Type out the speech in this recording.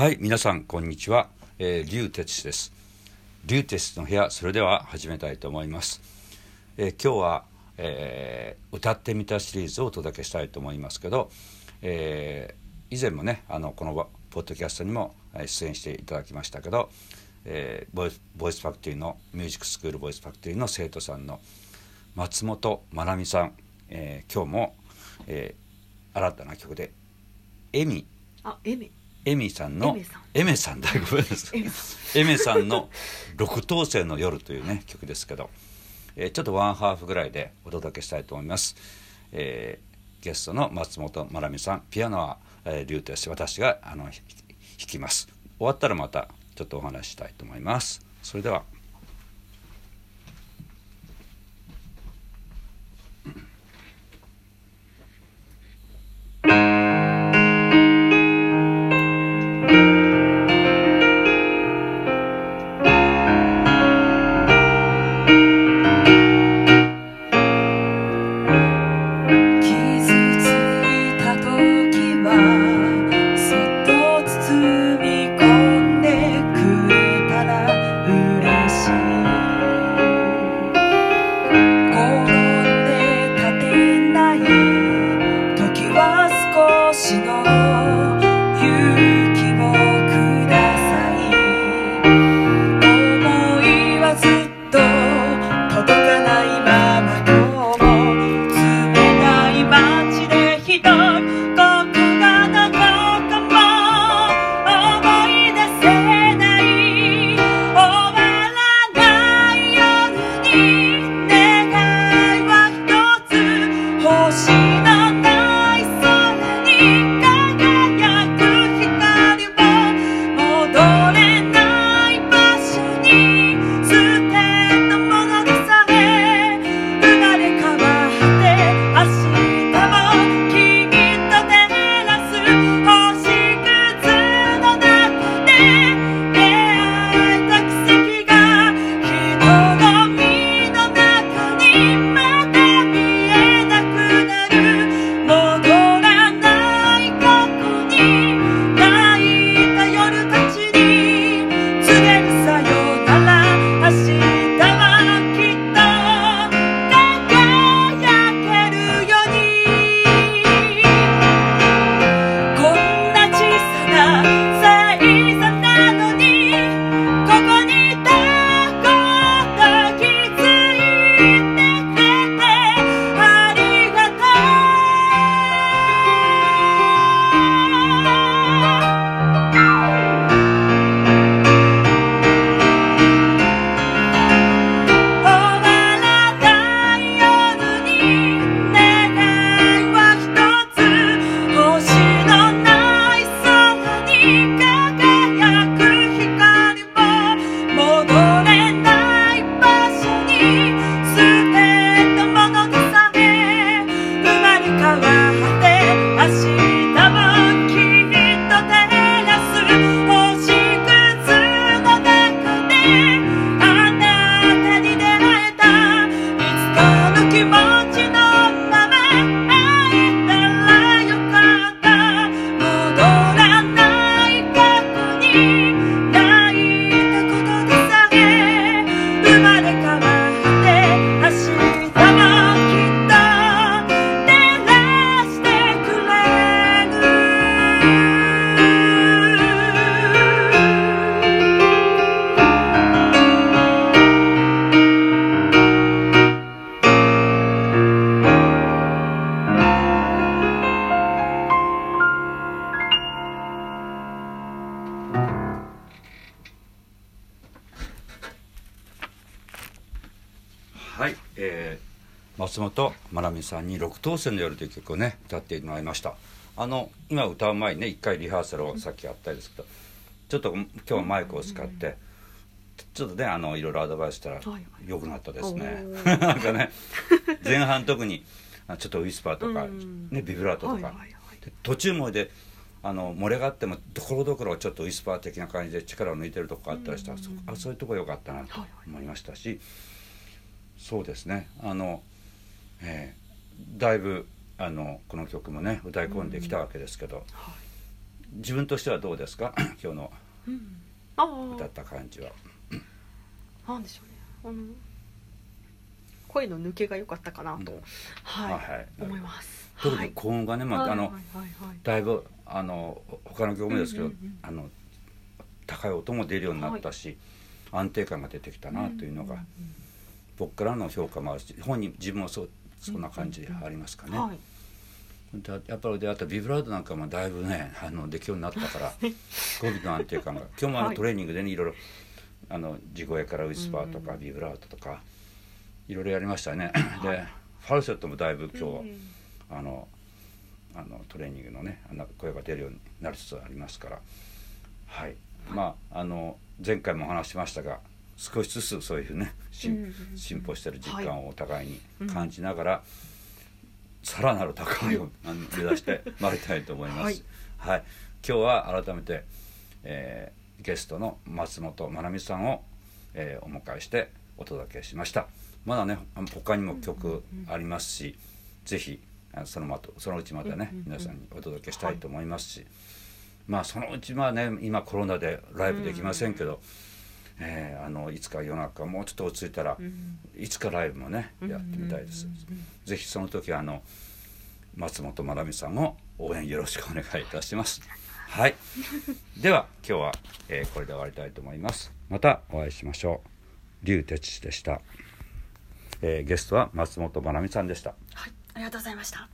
はい皆さんこんにちは、えー、リュウテツです。リュウテツの部屋それでは始めたいと思います、えー、今日は、えー、歌ってみたシリーズをお届けしたいと思いますけど、えー、以前もねあのこのポッドキャストにも出演していただきましたけど、えー、ボイボイスファクトリーのミュージックスクールボイスファクトリーの生徒さんの松本まなみさん、えー、今日も、えー、新たな曲で「エミ」あエミ。エミさんのエメさん。だごめんなさい。エメさん。の「六等星の夜」というね曲ですけど、えー、ちょっとワンハーフぐらいでお届けしたいと思います、えー、ゲストの松本まなみさんピアノは、えー、リュウテス私があの弾きます。終わったらまたちょっとお話ししたいと思います。それでは God. 松本まなみさんに「六等星の夜」という曲をね歌ってもらいました。あの今歌う前にね一回リハーサルをさっきやったんですけどちょっと今日はマイクを使って、ちょっとねあのいろいろアドバイスしたら良くなったですね。なんかね前半特にちょっとウィスパーとか、ね、ビブラートとか、途中まであの漏れがあってもところどころちょっとウィスパー的な感じで力を抜いてるとこあったりしたら、あそういうとこ良かったなと思いましたし、そうですね。あのえー、だいぶあのこの曲もね歌い込んできたわけですけど、うん。はい、自分としてはどうですか？今日の歌った感じは。なんでしょうね。あの声の抜けが良かったかなと、うん。はい、はいはい。思います。特にはい。高音がね、まああの、だいぶあの他の曲もですけど、あの高い音も出るようになったし、安定感が出てきたなというのが、んん僕からの評価もあるし本人自分もそうそんな感じでありますかね。はい。でやっぱりであとビブラートなんかもだいぶねあのできるようになったから語尾の安定感が 今日もあはいのトレーニングでねい。ろいろあの地声からウィスパーとかうんビブラートとかいろいろやりましたね。はい。でファルセットもだいぶ今日、うんあのあのトレーニングのねあの声が出るようになりつつありますから。はい。まああの前回もお話ししましたが少しずつそういうね進,、歩してる実はい感をお互いうん。に感じながら、さらなる高みを、目指してまいりたいと思います。はい。はい、今日は改めて、えーゲストの松本まなみさんを、えーお迎えしてお届けしました。まだね他にも曲ありますし、ぜひあのそのまとそのうちまたね、うんうんうん皆さんにお届けしたいと思いますし、まあそのうちまあね今コロナでライブできませんけど、えーあのいつか世の中もうちょっと落ち着いたら、うん。いつかライブもねやってみたいです、ぜひその時はあの松本まなみさんを応援よろしくお願いいたします。はい。では今日は、えーこれで終わりたいと思います。またお会いしましょう。龍哲司でした、えーゲストは松本まなみさんでした。はい。ありがとうございました